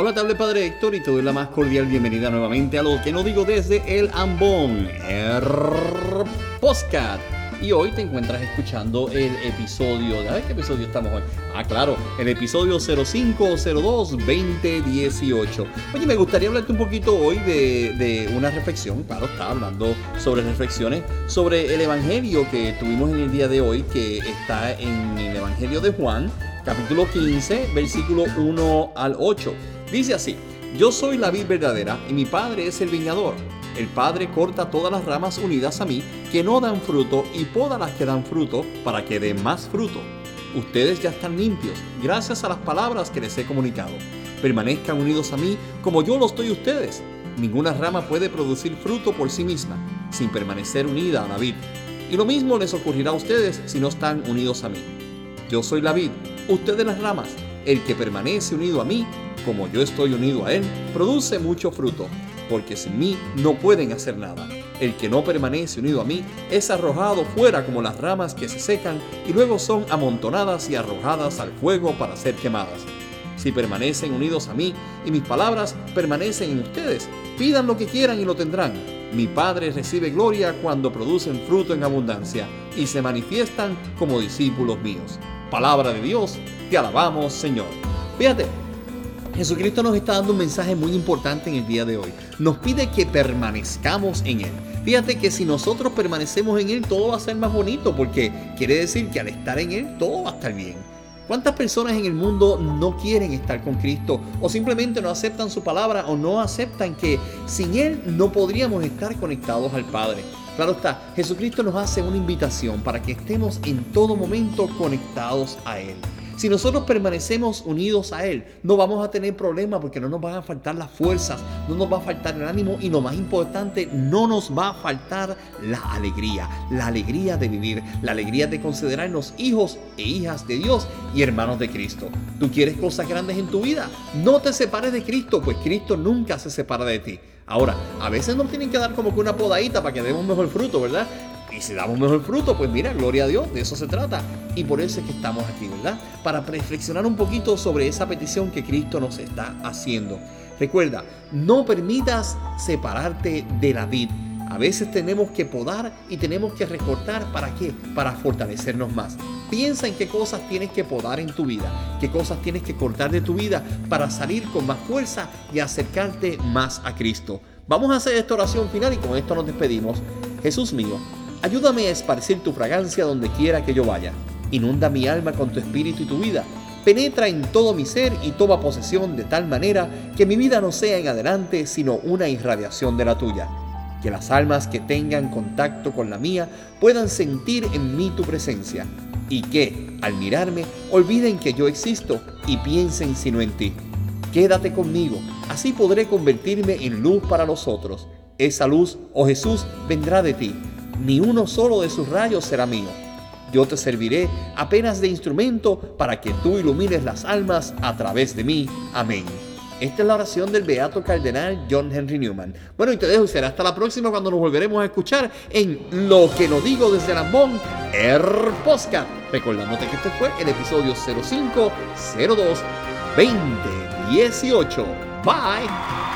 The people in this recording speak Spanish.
Hola, te Padre Héctor y te doy la más cordial bienvenida nuevamente a lo que no digo desde el Ambón, el Postcat. Y hoy te encuentras escuchando el episodio, ¿de qué episodio estamos hoy? Ah, claro, el episodio 0502-2018. Oye, me gustaría hablarte un poquito hoy de, de una reflexión, claro, estaba hablando sobre reflexiones, sobre el Evangelio que tuvimos en el día de hoy, que está en el Evangelio de Juan, capítulo 15, versículo 1 al 8. Dice así, yo soy la vid verdadera y mi padre es el viñador. El padre corta todas las ramas unidas a mí que no dan fruto y poda las que dan fruto para que den más fruto. Ustedes ya están limpios gracias a las palabras que les he comunicado. Permanezcan unidos a mí como yo lo estoy ustedes. Ninguna rama puede producir fruto por sí misma sin permanecer unida a la vid. Y lo mismo les ocurrirá a ustedes si no están unidos a mí. Yo soy la vid, ustedes las ramas. El que permanece unido a mí como yo estoy unido a Él, produce mucho fruto, porque sin mí no pueden hacer nada. El que no permanece unido a mí es arrojado fuera como las ramas que se secan y luego son amontonadas y arrojadas al fuego para ser quemadas. Si permanecen unidos a mí y mis palabras permanecen en ustedes, pidan lo que quieran y lo tendrán. Mi Padre recibe gloria cuando producen fruto en abundancia y se manifiestan como discípulos míos. Palabra de Dios, te alabamos Señor. Fíjate, Jesucristo nos está dando un mensaje muy importante en el día de hoy. Nos pide que permanezcamos en Él. Fíjate que si nosotros permanecemos en Él, todo va a ser más bonito, porque quiere decir que al estar en Él, todo va a estar bien. ¿Cuántas personas en el mundo no quieren estar con Cristo o simplemente no aceptan su palabra o no aceptan que sin Él no podríamos estar conectados al Padre? Claro está, Jesucristo nos hace una invitación para que estemos en todo momento conectados a Él. Si nosotros permanecemos unidos a Él, no vamos a tener problemas porque no nos van a faltar las fuerzas, no nos va a faltar el ánimo y lo más importante, no nos va a faltar la alegría, la alegría de vivir, la alegría de considerarnos hijos e hijas de Dios y hermanos de Cristo. ¿Tú quieres cosas grandes en tu vida? No te separes de Cristo, pues Cristo nunca se separa de ti. Ahora, a veces nos tienen que dar como que una podadita para que demos mejor fruto, ¿verdad? Y si damos mejor fruto, pues mira, gloria a Dios, de eso se trata. Y por eso es que estamos aquí, ¿verdad? Para reflexionar un poquito sobre esa petición que Cristo nos está haciendo. Recuerda, no permitas separarte de la vid. A veces tenemos que podar y tenemos que recortar. ¿Para qué? Para fortalecernos más. Piensa en qué cosas tienes que podar en tu vida, qué cosas tienes que cortar de tu vida para salir con más fuerza y acercarte más a Cristo. Vamos a hacer esta oración final y con esto nos despedimos. Jesús mío, Ayúdame a esparcir tu fragancia donde quiera que yo vaya. Inunda mi alma con tu espíritu y tu vida. Penetra en todo mi ser y toma posesión de tal manera que mi vida no sea en adelante sino una irradiación de la tuya. Que las almas que tengan contacto con la mía puedan sentir en mí tu presencia y que, al mirarme, olviden que yo existo y piensen sino en ti. Quédate conmigo, así podré convertirme en luz para los otros. Esa luz, oh Jesús, vendrá de ti ni uno solo de sus rayos será mío. Yo te serviré apenas de instrumento para que tú ilumines las almas a través de mí. Amén. Esta es la oración del Beato Cardenal John Henry Newman. Bueno, y te dejo y será hasta la próxima cuando nos volveremos a escuchar en Lo que no digo desde Lambón, Air Posca. Recordándote que este fue el episodio 0502 2018. Bye.